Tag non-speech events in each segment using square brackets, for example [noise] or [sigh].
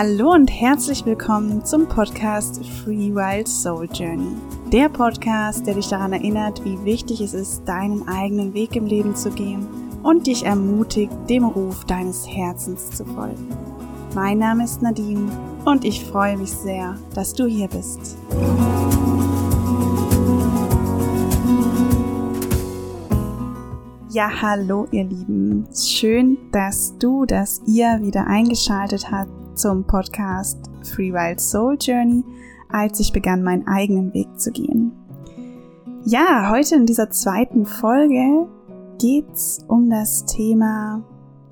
Hallo und herzlich willkommen zum Podcast Free Wild Soul Journey. Der Podcast, der dich daran erinnert, wie wichtig es ist, deinen eigenen Weg im Leben zu gehen und dich ermutigt, dem Ruf deines Herzens zu folgen. Mein Name ist Nadine und ich freue mich sehr, dass du hier bist. Ja, hallo ihr Lieben. Schön, dass du, dass ihr wieder eingeschaltet habt zum Podcast Free Wild Soul Journey, als ich begann, meinen eigenen Weg zu gehen. Ja, heute in dieser zweiten Folge geht's um das Thema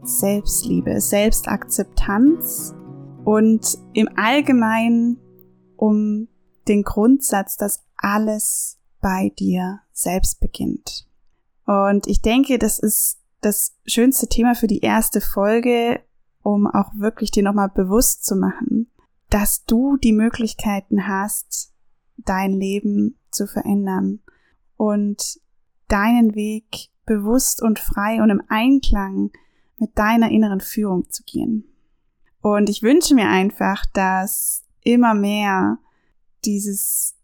Selbstliebe, Selbstakzeptanz und im Allgemeinen um den Grundsatz, dass alles bei dir selbst beginnt. Und ich denke, das ist das schönste Thema für die erste Folge, um auch wirklich dir nochmal bewusst zu machen, dass du die Möglichkeiten hast, dein Leben zu verändern und deinen Weg bewusst und frei und im Einklang mit deiner inneren Führung zu gehen. Und ich wünsche mir einfach, dass immer mehr dieses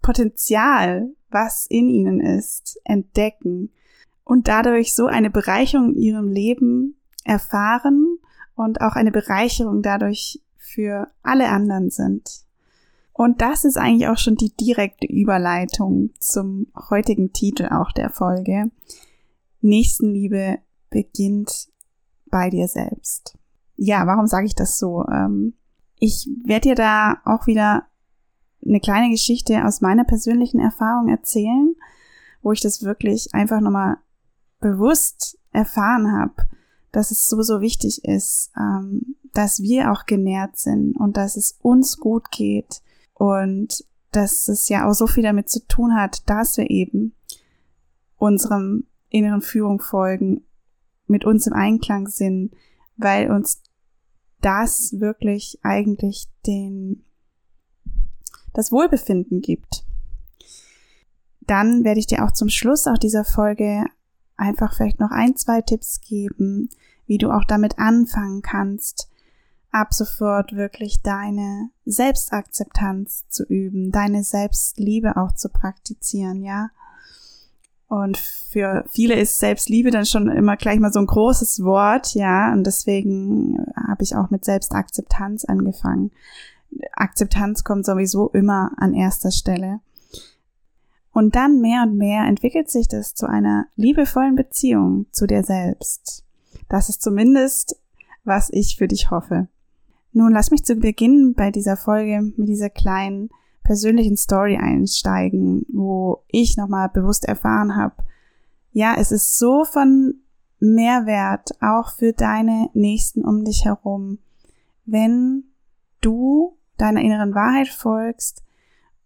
Potenzial, was in ihnen ist, entdecken und dadurch so eine Bereicherung in ihrem Leben erfahren und auch eine Bereicherung dadurch für alle anderen sind. Und das ist eigentlich auch schon die direkte Überleitung zum heutigen Titel auch der Folge. Nächstenliebe beginnt bei dir selbst. Ja, warum sage ich das so? Ähm, ich werde dir da auch wieder eine kleine Geschichte aus meiner persönlichen Erfahrung erzählen, wo ich das wirklich einfach nochmal bewusst erfahren habe dass es so, so wichtig ist, ähm, dass wir auch genährt sind und dass es uns gut geht und dass es ja auch so viel damit zu tun hat, dass wir eben unserem inneren Führung folgen, mit uns im Einklang sind, weil uns das wirklich eigentlich den, das Wohlbefinden gibt. Dann werde ich dir auch zum Schluss auch dieser Folge einfach vielleicht noch ein, zwei Tipps geben, wie du auch damit anfangen kannst, ab sofort wirklich deine Selbstakzeptanz zu üben, deine Selbstliebe auch zu praktizieren, ja. Und für viele ist Selbstliebe dann schon immer gleich mal so ein großes Wort, ja. Und deswegen habe ich auch mit Selbstakzeptanz angefangen. Akzeptanz kommt sowieso immer an erster Stelle. Und dann mehr und mehr entwickelt sich das zu einer liebevollen Beziehung zu dir selbst. Das ist zumindest, was ich für dich hoffe. Nun lass mich zu Beginn bei dieser Folge mit dieser kleinen persönlichen Story einsteigen, wo ich nochmal bewusst erfahren habe, ja, es ist so von Mehrwert auch für deine Nächsten um dich herum, wenn du deiner inneren Wahrheit folgst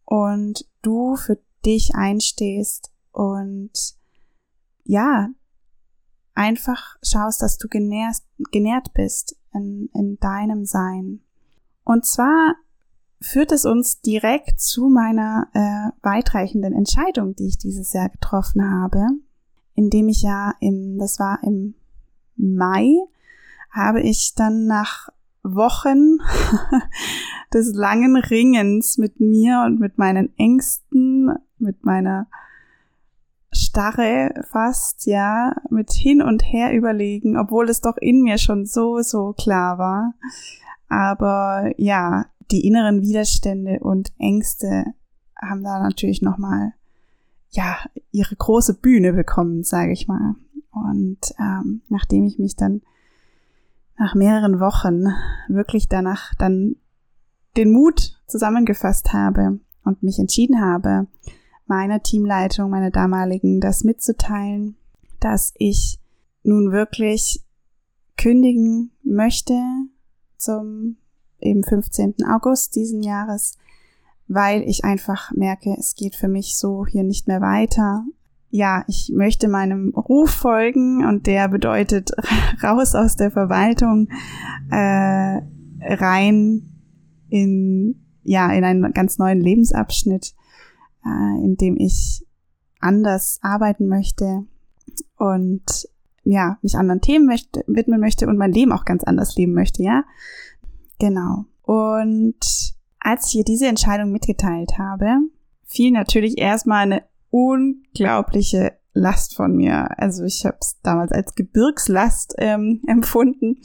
und du für dich einstehst und ja, einfach schaust, dass du genährt, genährt bist in, in deinem Sein. Und zwar führt es uns direkt zu meiner äh, weitreichenden Entscheidung, die ich dieses Jahr getroffen habe, indem ich ja im, das war im Mai, habe ich dann nach Wochen [laughs] des langen Ringens mit mir und mit meinen Ängsten, mit meiner Starre fast, ja, mit hin und her überlegen, obwohl es doch in mir schon so, so klar war. Aber ja, die inneren Widerstände und Ängste haben da natürlich nochmal, ja, ihre große Bühne bekommen, sage ich mal. Und ähm, nachdem ich mich dann nach mehreren Wochen wirklich danach dann den Mut zusammengefasst habe und mich entschieden habe, meiner Teamleitung, meiner damaligen, das mitzuteilen, dass ich nun wirklich kündigen möchte zum eben 15. August diesen Jahres, weil ich einfach merke, es geht für mich so hier nicht mehr weiter. Ja, ich möchte meinem Ruf folgen und der bedeutet [laughs] raus aus der Verwaltung, äh, rein in ja in einen ganz neuen Lebensabschnitt äh, in dem ich anders arbeiten möchte und ja, mich anderen Themen möchte, widmen möchte und mein Leben auch ganz anders leben möchte, ja. Genau. Und als ich ihr diese Entscheidung mitgeteilt habe, fiel natürlich erstmal eine unglaubliche Last von mir. Also ich habe es damals als Gebirgslast ähm, [laughs] empfunden.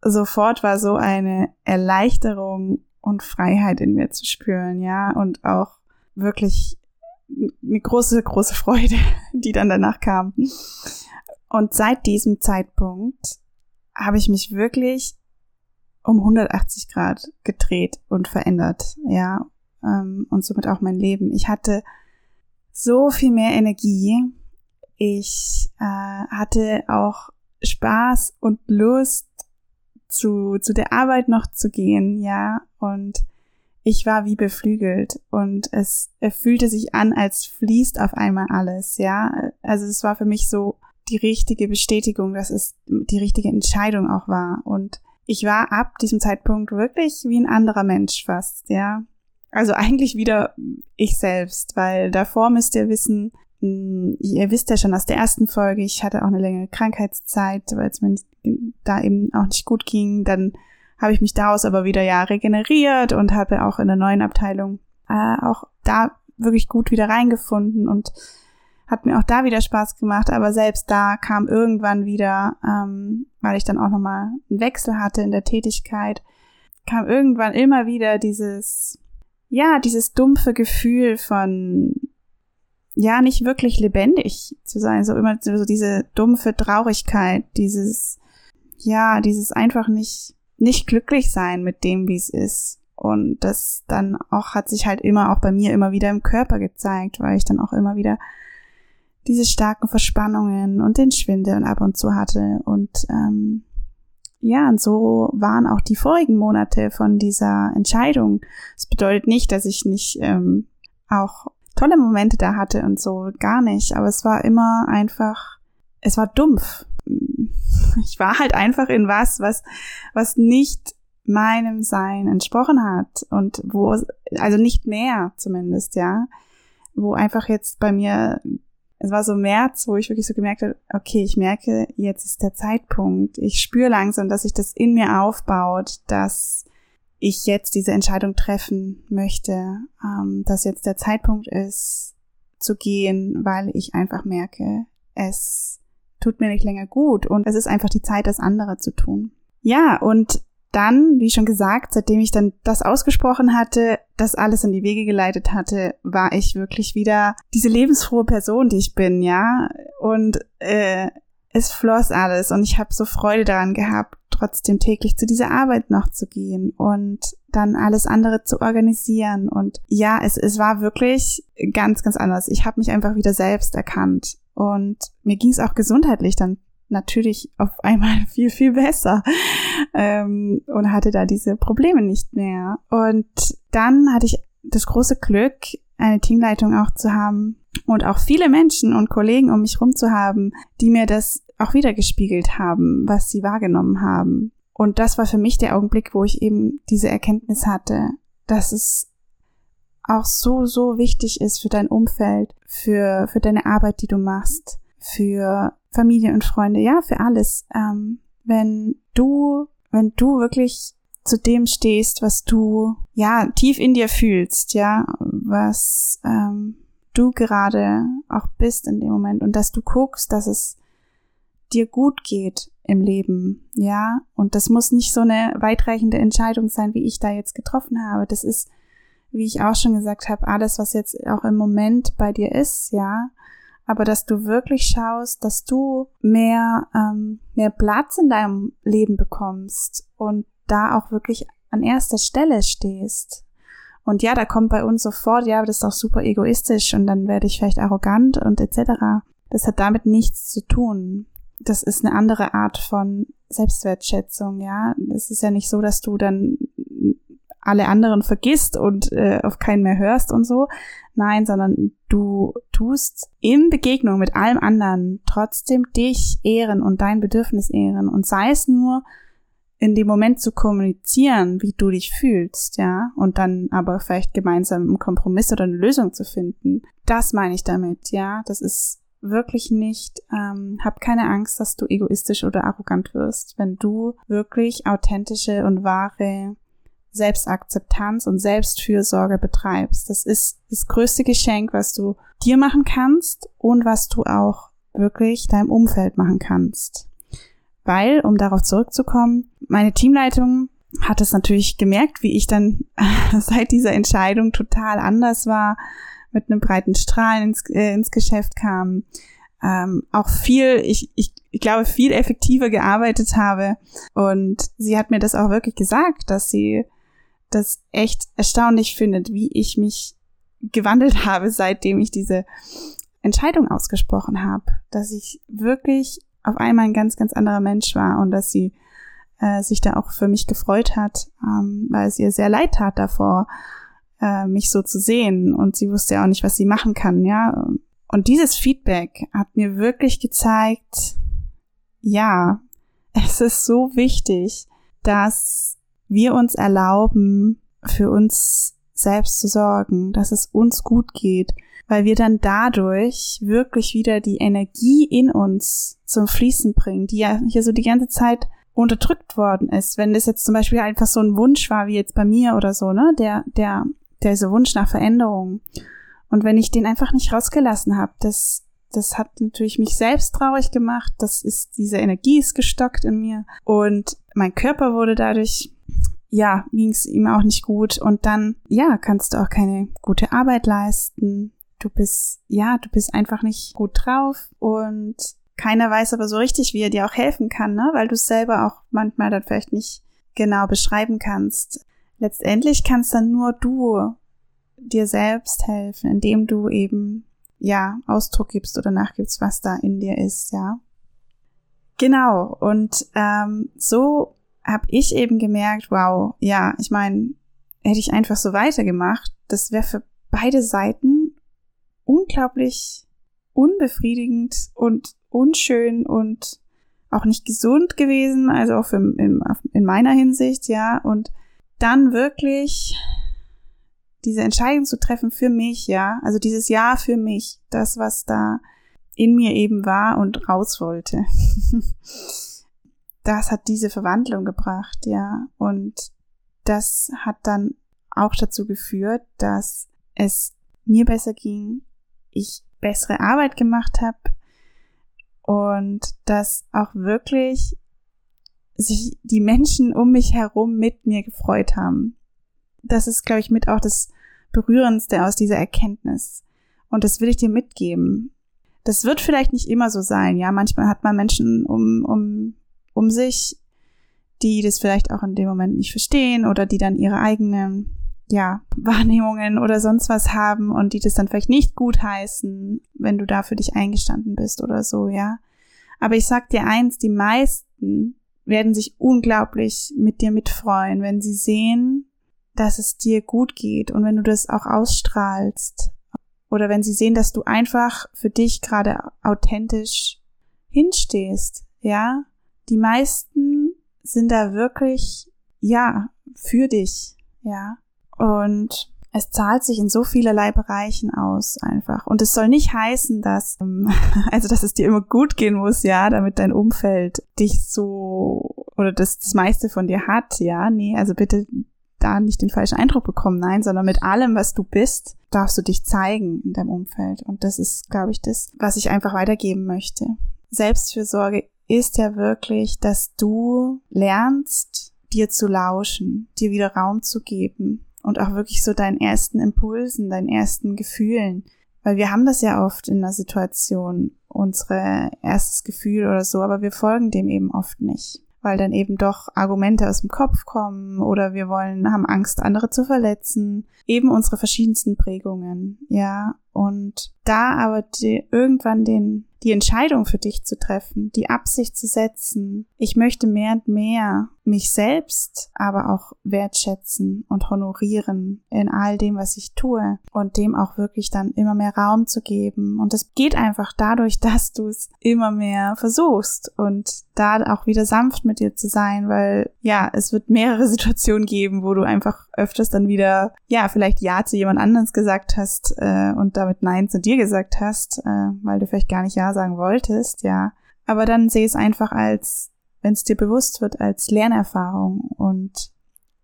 Sofort war so eine Erleichterung und Freiheit in mir zu spüren, ja, und auch wirklich eine große, große Freude, [laughs] die dann danach kam. Und seit diesem Zeitpunkt habe ich mich wirklich um 180 Grad gedreht und verändert, ja, ähm, und somit auch mein Leben. Ich hatte so viel mehr Energie. Ich äh, hatte auch Spaß und Lust zu, zu der Arbeit noch zu gehen, ja, und ich war wie beflügelt und es, fühlte sich an, als fließt auf einmal alles, ja. Also es war für mich so die richtige Bestätigung, dass es die richtige Entscheidung auch war. Und ich war ab diesem Zeitpunkt wirklich wie ein anderer Mensch fast, ja. Also [laughs] eigentlich wieder ich selbst, weil davor müsst ihr wissen, hm, ihr wisst ja schon aus der ersten Folge, ich hatte auch eine längere Krankheitszeit, weil es mir da eben auch nicht gut ging. Dann habe ich mich daraus aber wieder ja regeneriert und habe auch in der neuen Abteilung äh, auch da wirklich gut wieder reingefunden und hat mir auch da wieder Spaß gemacht, aber selbst da kam irgendwann wieder, ähm, weil ich dann auch nochmal einen Wechsel hatte in der Tätigkeit, kam irgendwann immer wieder dieses, ja, dieses dumpfe Gefühl von, ja, nicht wirklich lebendig zu sein, so immer so diese dumpfe Traurigkeit, dieses, ja, dieses einfach nicht, nicht glücklich sein mit dem, wie es ist. Und das dann auch hat sich halt immer auch bei mir immer wieder im Körper gezeigt, weil ich dann auch immer wieder diese starken Verspannungen und den Schwindel ab und zu hatte. Und ähm, ja, und so waren auch die vorigen Monate von dieser Entscheidung. Das bedeutet nicht, dass ich nicht ähm, auch tolle Momente da hatte und so, gar nicht. Aber es war immer einfach, es war dumpf. Ich war halt einfach in was, was, was nicht meinem Sein entsprochen hat und wo, also nicht mehr zumindest, ja, wo einfach jetzt bei mir es war so März, wo ich wirklich so gemerkt habe, okay, ich merke, jetzt ist der Zeitpunkt. Ich spüre langsam, dass sich das in mir aufbaut, dass ich jetzt diese Entscheidung treffen möchte, ähm, dass jetzt der Zeitpunkt ist, zu gehen, weil ich einfach merke, es tut mir nicht länger gut und es ist einfach die Zeit, das andere zu tun. Ja, und dann, wie schon gesagt, seitdem ich dann das ausgesprochen hatte, das alles in die Wege geleitet hatte, war ich wirklich wieder diese lebensfrohe Person, die ich bin, ja. Und äh, es floss alles und ich habe so Freude daran gehabt, trotzdem täglich zu dieser Arbeit noch zu gehen und dann alles andere zu organisieren. Und ja, es, es war wirklich ganz, ganz anders. Ich habe mich einfach wieder selbst erkannt. Und mir ging es auch gesundheitlich dann natürlich auf [laughs] einmal viel, viel besser ähm, und hatte da diese Probleme nicht mehr. Und dann hatte ich das große Glück, eine Teamleitung auch zu haben und auch viele Menschen und Kollegen um mich rum zu haben, die mir das auch wieder gespiegelt haben, was sie wahrgenommen haben. Und das war für mich der Augenblick, wo ich eben diese Erkenntnis hatte, dass es auch so, so wichtig ist für dein Umfeld, für, für deine Arbeit, die du machst, für Familie und Freunde, ja, für alles. Ähm, wenn du, wenn du wirklich zu dem stehst, was du ja tief in dir fühlst, ja, was ähm, du gerade auch bist in dem Moment und dass du guckst, dass es dir gut geht im Leben, ja, und das muss nicht so eine weitreichende Entscheidung sein, wie ich da jetzt getroffen habe. Das ist, wie ich auch schon gesagt habe, alles, was jetzt auch im Moment bei dir ist, ja, aber dass du wirklich schaust, dass du mehr, ähm, mehr Platz in deinem Leben bekommst und da auch wirklich an erster Stelle stehst. Und ja, da kommt bei uns sofort, ja, das ist auch super egoistisch und dann werde ich vielleicht arrogant und etc. Das hat damit nichts zu tun. Das ist eine andere Art von Selbstwertschätzung, ja. Es ist ja nicht so, dass du dann alle anderen vergisst und äh, auf keinen mehr hörst und so. Nein, sondern du tust in Begegnung mit allem anderen trotzdem dich ehren und dein Bedürfnis ehren und sei es nur in dem Moment zu kommunizieren, wie du dich fühlst, ja, und dann aber vielleicht gemeinsam einen Kompromiss oder eine Lösung zu finden. Das meine ich damit, ja. Das ist wirklich nicht, ähm, hab keine Angst, dass du egoistisch oder arrogant wirst, wenn du wirklich authentische und wahre Selbstakzeptanz und Selbstfürsorge betreibst. Das ist das größte Geschenk, was du dir machen kannst und was du auch wirklich deinem Umfeld machen kannst. Weil, um darauf zurückzukommen, meine Teamleitung hat es natürlich gemerkt, wie ich dann [laughs] seit dieser Entscheidung total anders war, mit einem breiten Strahlen ins, äh, ins Geschäft kam, ähm, auch viel, ich, ich, ich glaube, viel effektiver gearbeitet habe. Und sie hat mir das auch wirklich gesagt, dass sie das echt erstaunlich findet, wie ich mich gewandelt [laughs] habe, seitdem ich diese Entscheidung ausgesprochen habe, dass ich wirklich auf einmal ein ganz, ganz anderer Mensch war und dass sie äh, sich da auch für mich gefreut hat, ähm, weil es ihr sehr leid tat davor, äh, mich so zu sehen und sie wusste ja auch nicht, was sie machen kann, ja. Und dieses Feedback hat mir wirklich gezeigt, ja, [laughs] es ist so wichtig, dass wir uns erlauben, für uns selbst zu sorgen, dass es uns gut geht, weil wir dann dadurch wirklich wieder die Energie in uns zum Fließen bringen, die ja hier so die ganze Zeit unterdrückt worden ist. Wenn das jetzt zum Beispiel einfach so ein Wunsch war, wie jetzt bei mir oder so, ne, der, der, der so Wunsch nach Veränderung. Und wenn ich den einfach nicht rausgelassen habe, das, das hat natürlich mich selbst traurig gemacht. Das ist, diese Energie ist gestockt in mir. Und mein Körper wurde dadurch ja, ging es ihm auch nicht gut und dann, ja, kannst du auch keine gute Arbeit leisten. Du bist, ja, du bist einfach nicht gut drauf und keiner weiß aber so richtig, wie er dir auch helfen kann, ne? weil du es selber auch manchmal dann vielleicht nicht genau beschreiben kannst. Letztendlich kannst dann nur du dir selbst helfen, indem du eben, ja, Ausdruck gibst oder nachgibst, was da in dir ist, ja. Genau, und ähm, so habe ich eben gemerkt, wow, ja, ich meine, hätte ich einfach so weitergemacht, das wäre für beide Seiten unglaublich unbefriedigend und unschön und auch nicht gesund gewesen, also auch für, in, in meiner Hinsicht, ja, und dann wirklich diese Entscheidung zu treffen für mich, ja, also dieses Ja für mich, das, was da in mir eben war und raus wollte. [laughs] das hat diese Verwandlung gebracht, ja. Und das hat dann auch dazu geführt, dass es mir besser ging, ich bessere Arbeit gemacht habe und dass auch wirklich sich die Menschen um mich herum mit mir gefreut haben. Das ist, glaube ich, mit auch das Berührendste aus dieser Erkenntnis. Und das will ich dir mitgeben. Das wird vielleicht nicht immer so sein, ja. Manchmal hat man Menschen um, um um sich, die das vielleicht auch in dem Moment nicht verstehen oder die dann ihre eigenen ja, [laughs] Wahrnehmungen oder sonst was haben und die das dann vielleicht nicht gut heißen, wenn du da für dich eingestanden bist oder so, ja. Aber ich sag dir eins, die meisten werden sich unglaublich mit dir mitfreuen, wenn sie sehen, dass es dir gut geht und wenn du das auch ausstrahlst oder wenn sie sehen, dass du einfach für dich gerade authentisch hinstehst, ja, die meisten sind da wirklich, ja, für dich, ja. Und es zahlt sich in so vielerlei Bereichen aus einfach. Und es soll nicht heißen, dass, ähm, [laughs] also dass es dir immer gut gehen muss, ja, damit dein Umfeld dich so oder das, das meiste von dir hat, ja. Nee, also bitte da nicht den falschen Eindruck bekommen, nein, sondern mit allem, was du bist, darfst du dich zeigen in deinem Umfeld. Und das ist, glaube ich, das, was ich einfach weitergeben möchte. Selbstfürsorge ist ja wirklich, dass du lernst, dir zu lauschen, dir wieder Raum zu geben und auch wirklich so deinen ersten Impulsen, deinen ersten Gefühlen. Weil wir haben das ja oft in der Situation, unsere erstes Gefühl oder so, aber wir folgen dem eben oft nicht weil dann eben doch Argumente aus dem Kopf kommen oder wir wollen, haben Angst, andere zu verletzen. Eben unsere verschiedensten Prägungen, ja. Und da aber die, irgendwann den die Entscheidung für dich zu treffen, die Absicht zu setzen, ich möchte mehr und mehr mich selbst aber auch wertschätzen und honorieren in all dem, was ich tue und dem auch wirklich dann immer mehr Raum zu geben. Und das geht einfach dadurch, [laughs] dass du es immer mehr versuchst und da auch wieder sanft mit dir zu sein, weil ja, es wird mehrere [laughs] Situationen geben, wo du einfach öfters dann wieder, ja, vielleicht Ja zu jemand anderes gesagt hast äh, und damit Nein zu dir gesagt hast, äh, weil du vielleicht gar nicht Ja sagen wolltest, ja. Aber dann sehe es einfach als, wenn es dir bewusst wird, als Lernerfahrung und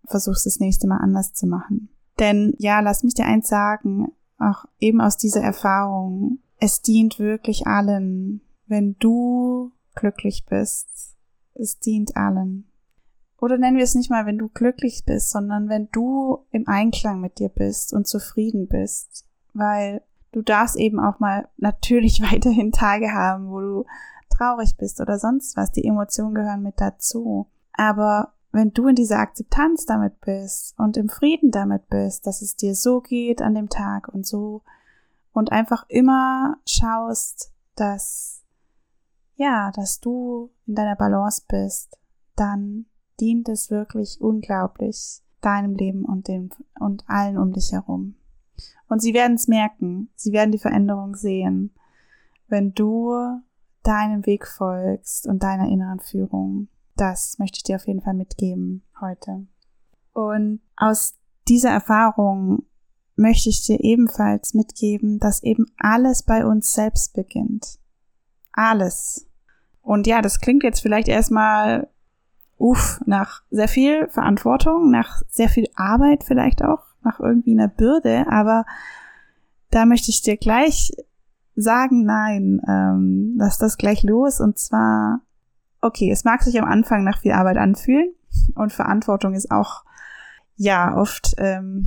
versuchst das nächste Mal anders zu machen. Denn ja, lass mich dir eins sagen, auch eben aus dieser Erfahrung, es dient wirklich allen, wenn du glücklich bist. Es dient allen. Oder nennen wir es nicht mal, wenn du glücklich bist, sondern wenn du im Einklang mit dir bist und zufrieden bist. Weil du darfst eben auch mal natürlich [laughs] weiterhin Tage haben, wo du traurig bist oder sonst was. Die Emotionen gehören mit dazu. Aber wenn du in dieser Akzeptanz damit bist und im Frieden damit bist, dass es dir so geht an dem Tag und so und einfach immer schaust, dass ja, dass du in deiner Balance bist, dann dient es wirklich unglaublich deinem Leben und dem und allen um dich herum. Und sie werden es merken, sie werden die Veränderung sehen, wenn du deinem Weg folgst und deiner inneren Führung. Das möchte ich dir auf jeden Fall mitgeben heute. Und aus dieser Erfahrung möchte ich dir ebenfalls mitgeben, dass eben alles bei uns selbst beginnt. Alles. Und ja, das klingt jetzt vielleicht erstmal, uff, nach sehr viel Verantwortung, nach sehr viel Arbeit vielleicht auch, nach irgendwie einer Bürde, aber da möchte ich dir gleich sagen, nein, ähm, lass das gleich los. Und zwar, okay, es mag sich am Anfang nach viel Arbeit anfühlen und Verantwortung ist auch, ja, oft ähm,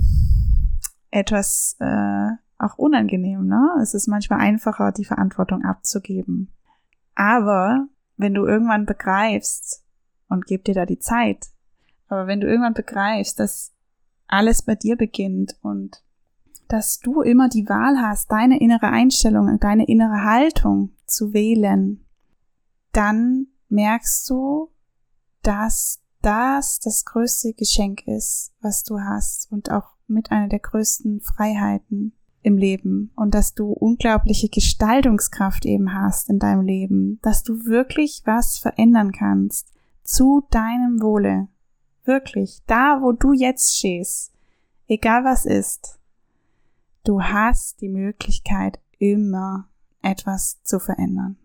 etwas äh, auch unangenehm. Ne? Es ist manchmal einfacher, die Verantwortung abzugeben. Aber wenn du irgendwann begreifst, und gib dir da die Zeit, aber wenn du irgendwann begreifst, dass alles bei dir beginnt und dass du immer die Wahl hast, deine innere Einstellung und deine innere Haltung zu wählen, dann merkst du, dass das das größte Geschenk ist, was du hast und auch mit einer der größten Freiheiten im Leben und dass du unglaubliche Gestaltungskraft eben hast in deinem Leben, dass du wirklich was verändern kannst zu deinem Wohle. Wirklich, da wo du jetzt stehst, egal was ist, Du hast die Möglichkeit, immer etwas zu verändern.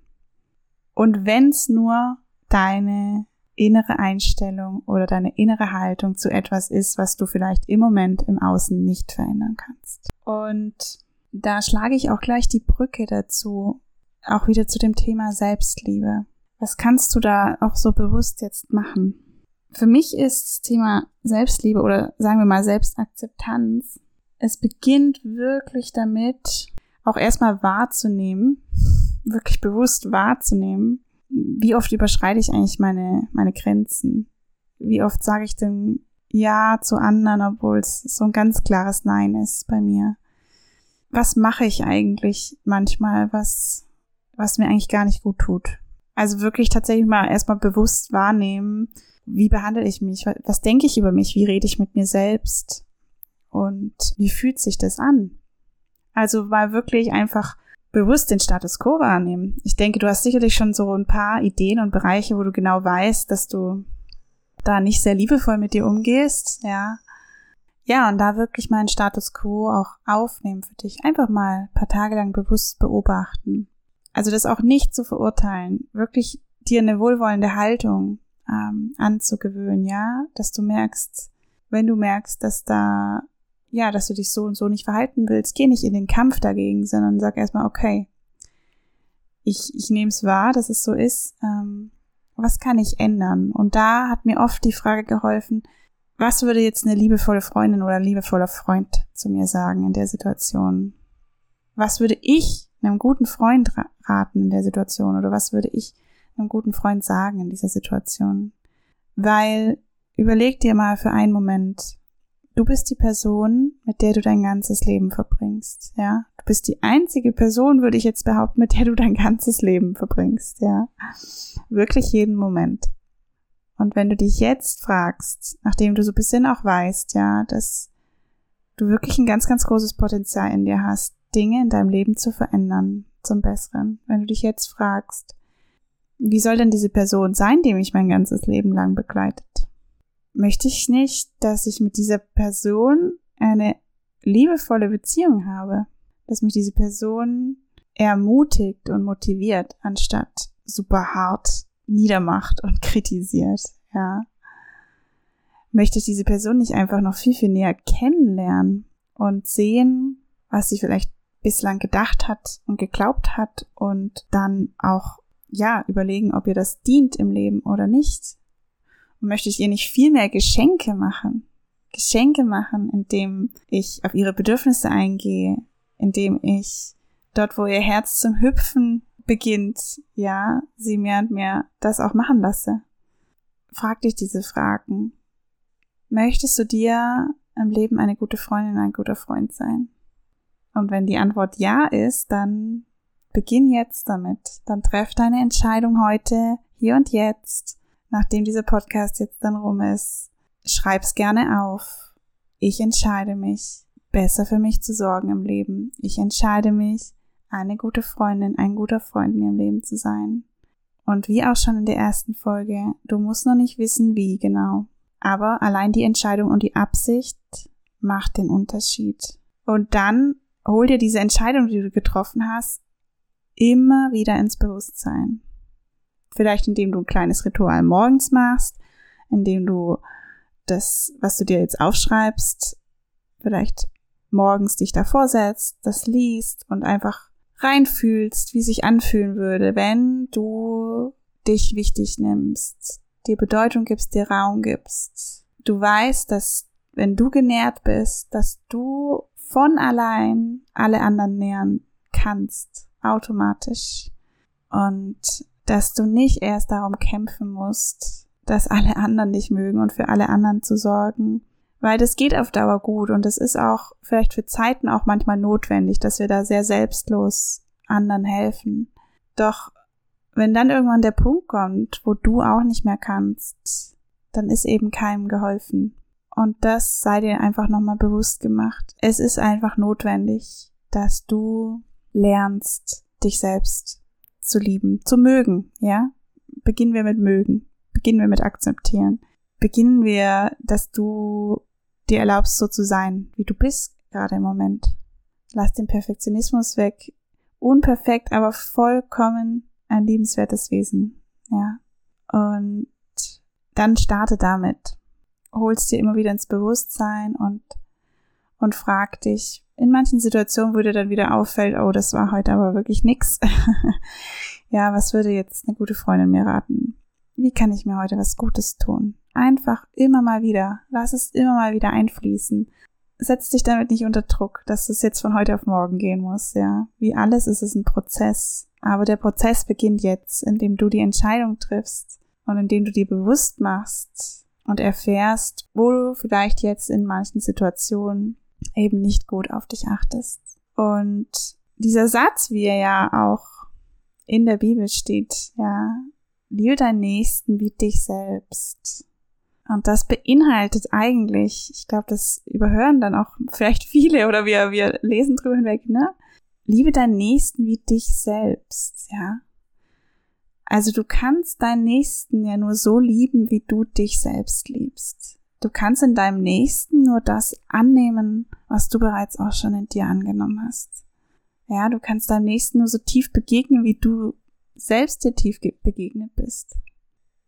Und wenn's nur deine innere Einstellung oder deine innere Haltung zu etwas ist, was du vielleicht im Moment im Außen nicht verändern kannst. Und da schlage ich auch gleich die Brücke dazu, auch wieder zu dem Thema Selbstliebe. Was kannst du da auch so bewusst jetzt machen? Für mich ist das Thema Selbstliebe oder sagen wir mal Selbstakzeptanz es beginnt wirklich damit, auch erstmal wahrzunehmen, [laughs] wirklich bewusst wahrzunehmen, wie oft überschreite ich eigentlich meine, meine Grenzen? Wie oft sage ich denn Ja zu anderen, obwohl es so ein ganz klares Nein ist bei mir? Was mache ich eigentlich manchmal, was, was mir eigentlich gar nicht gut tut? Also wirklich tatsächlich mal erstmal bewusst wahrnehmen, wie behandle ich mich? Was denke ich über mich? Wie rede ich mit mir selbst? Und wie fühlt sich das an? Also mal wirklich einfach bewusst den Status quo wahrnehmen. Ich denke, du hast sicherlich schon so ein paar Ideen und Bereiche, wo du genau weißt, dass du da nicht sehr liebevoll mit dir umgehst, ja. Ja, und da wirklich mal einen Status quo auch aufnehmen für dich. Einfach mal ein paar Tage lang bewusst beobachten. Also das auch nicht zu verurteilen. Wirklich dir eine wohlwollende Haltung ähm, anzugewöhnen, ja. Dass du merkst, wenn du merkst, dass da ja, dass du dich so und so nicht verhalten willst, geh nicht in den Kampf dagegen, sondern sag erstmal, okay, ich, ich nehme es wahr, dass es so ist, ähm, was kann ich ändern? Und da hat mir oft die Frage geholfen, was würde jetzt eine liebevolle Freundin oder liebevoller Freund zu mir sagen in der Situation? Was würde ich einem guten Freund raten in der Situation oder was würde ich einem guten Freund sagen in dieser Situation? Weil überleg dir mal für einen Moment, Du bist die Person, mit der du dein ganzes Leben verbringst, ja. Du bist die einzige Person, würde ich jetzt behaupten, mit der du dein ganzes Leben verbringst, ja. Wirklich jeden Moment. Und wenn du dich jetzt fragst, nachdem du so ein bisschen auch weißt, ja, dass du wirklich ein ganz, ganz großes Potenzial in dir hast, Dinge in deinem Leben zu verändern zum Besseren. Wenn du dich jetzt fragst, wie soll denn diese Person sein, die mich mein ganzes Leben lang begleitet? Möchte ich nicht, dass ich mit dieser Person eine liebevolle Beziehung habe, dass mich diese Person ermutigt und motiviert, anstatt super hart niedermacht und [laughs] kritisiert, ja. möchte ich diese Person nicht einfach noch viel, viel näher kennenlernen und sehen, was sie vielleicht bislang gedacht hat und geglaubt hat und dann auch, ja, überlegen, ob ihr das dient im Leben oder nicht. Möchte ich ihr nicht viel mehr Geschenke machen? Geschenke machen, indem ich auf ihre Bedürfnisse eingehe, indem ich dort, wo ihr Herz zum Hüpfen beginnt, ja, sie mehr und mehr das auch machen lasse. Frag dich diese Fragen. Möchtest du dir im Leben eine gute Freundin, ein guter Freund sein? Und wenn die Antwort ja ist, dann beginn jetzt damit. Dann treff deine Entscheidung heute, hier und jetzt, nachdem dieser Podcast jetzt dann rum ist. Schreib's gerne auf. Ich entscheide mich, besser für mich zu sorgen im Leben. Ich entscheide mich, eine gute Freundin, ein guter Freund mir im Leben zu sein. Und wie auch schon in der ersten Folge, du musst noch nicht wissen, wie genau. Aber allein die Entscheidung und die Absicht macht den Unterschied. Und dann hol dir diese Entscheidung, die du getroffen hast, immer wieder ins Bewusstsein. Vielleicht indem du ein kleines Ritual morgens machst, indem du das, was du dir jetzt aufschreibst, vielleicht morgens dich davor setzt, das liest und einfach reinfühlst, wie sich anfühlen würde, wenn du dich wichtig nimmst, dir Bedeutung gibst, dir Raum gibst. Du weißt, dass wenn du genährt bist, dass du von allein alle anderen nähern kannst, automatisch. Und dass du nicht erst darum kämpfen musst, dass alle anderen dich mögen und für alle anderen zu sorgen, weil das geht auf Dauer gut und es ist auch vielleicht für Zeiten auch manchmal notwendig, dass wir da sehr selbstlos anderen helfen. Doch wenn dann irgendwann der Punkt kommt, wo du auch nicht mehr kannst, dann ist eben keinem geholfen. Und das sei dir einfach nochmal bewusst gemacht. Es ist einfach notwendig, dass du lernst, dich selbst zu lieben, zu mögen, ja? Beginnen wir mit mögen. Beginnen wir mit akzeptieren. Beginnen wir, dass du dir erlaubst, so zu sein, wie du bist gerade im Moment. Lass den Perfektionismus weg. Unperfekt, aber vollkommen ein liebenswertes Wesen. Ja. Und dann starte damit. Holst dir immer wieder ins Bewusstsein und, und frag dich, in manchen Situationen, dir dann wieder auffällt, oh, das war heute aber wirklich nix. [laughs] ja, was würde jetzt eine gute Freundin mir raten? Wie kann ich mir heute was Gutes tun? Einfach immer mal wieder. Lass es immer mal wieder einfließen. Setz dich damit nicht unter Druck, dass es jetzt von heute auf morgen gehen muss, ja. Wie alles ist es ein Prozess. Aber der Prozess beginnt jetzt, indem du die Entscheidung triffst und indem du dir bewusst machst und erfährst, wo du vielleicht jetzt in manchen Situationen eben nicht gut auf dich achtest. Und dieser Satz, wie er ja auch in der Bibel steht, ja, liebe deinen Nächsten wie dich selbst. Und das beinhaltet eigentlich, ich glaube, das überhören dann auch vielleicht viele oder wir, wir lesen drüber hinweg, ne? Liebe deinen Nächsten wie dich selbst, ja. Also du kannst deinen Nächsten ja nur so lieben, wie du dich selbst liebst. Du kannst in deinem Nächsten nur das annehmen, was du bereits auch schon in dir angenommen hast. Ja, du kannst deinem Nächsten nur so tief begegnen, wie du selbst dir tief begegnet bist.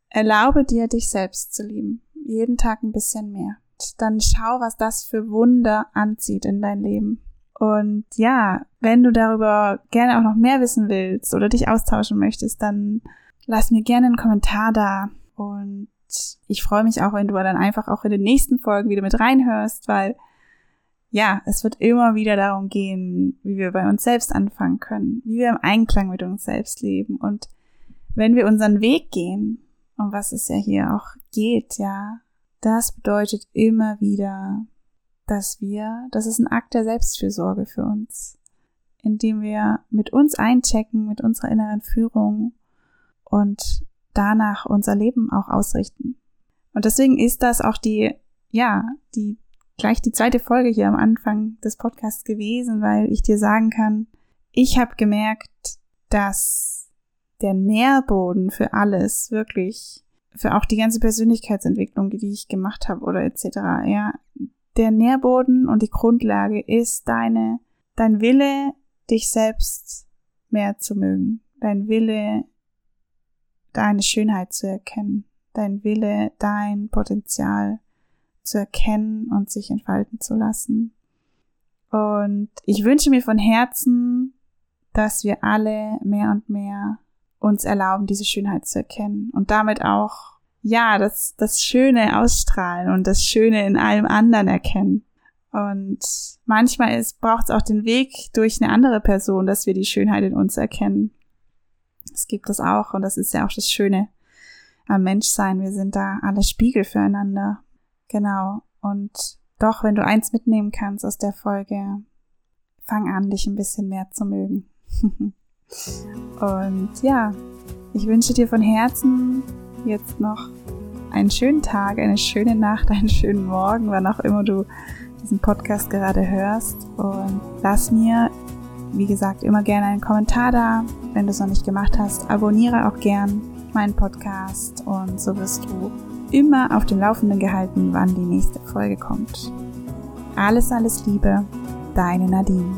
Erlaube dir, dich selbst zu lieben jeden Tag ein bisschen mehr. Dann schau, was das für Wunder anzieht in dein Leben. Und ja, wenn du darüber gerne auch noch mehr wissen willst oder dich austauschen möchtest, dann lass mir gerne einen Kommentar da. Und ich freue mich auch, wenn du dann einfach auch in den nächsten Folgen wieder mit reinhörst, weil ja, es wird immer wieder darum gehen, wie wir bei uns selbst anfangen können, wie wir im Einklang mit uns selbst leben. Und wenn wir unseren Weg gehen, um was es ja hier auch geht, ja, das bedeutet immer wieder, dass wir, das ist ein Akt der Selbstfürsorge für uns, indem wir mit uns einchecken, mit unserer inneren Führung und danach unser Leben auch ausrichten. Und deswegen ist das auch die, ja, die, gleich die zweite Folge hier am Anfang des Podcasts gewesen, weil ich dir sagen kann, ich habe gemerkt, dass der Nährboden für alles, wirklich, für auch die ganze Persönlichkeitsentwicklung, die ich gemacht habe oder etc. Ja, der Nährboden und die Grundlage ist deine, dein Wille, dich selbst mehr zu mögen, dein Wille, deine Schönheit zu erkennen, dein Wille, dein Potenzial zu erkennen und sich entfalten zu lassen. Und ich wünsche mir von Herzen, dass wir alle mehr und mehr uns erlauben, diese Schönheit zu erkennen und damit auch, ja, das, das Schöne ausstrahlen und das Schöne in allem anderen erkennen. Und manchmal braucht es auch den Weg durch eine andere Person, dass wir die Schönheit in uns erkennen. Es gibt das auch und das ist ja auch das Schöne am Menschsein. Wir sind da alle Spiegel füreinander. Genau. Und doch, wenn du eins mitnehmen kannst aus der Folge, fang an, dich ein bisschen mehr zu mögen. [laughs] und ja, ich wünsche dir von Herzen jetzt noch einen schönen Tag, eine schöne Nacht, [laughs] einen schönen Morgen, wann auch immer du diesen Podcast gerade hörst. Und lass mir, wie gesagt, immer gerne einen Kommentar da. Wenn du es noch nicht gemacht hast, abonniere auch gern meinen Podcast und so wirst du immer auf dem Laufenden gehalten, wann die nächste Folge kommt. Alles, alles Liebe, deine Nadine.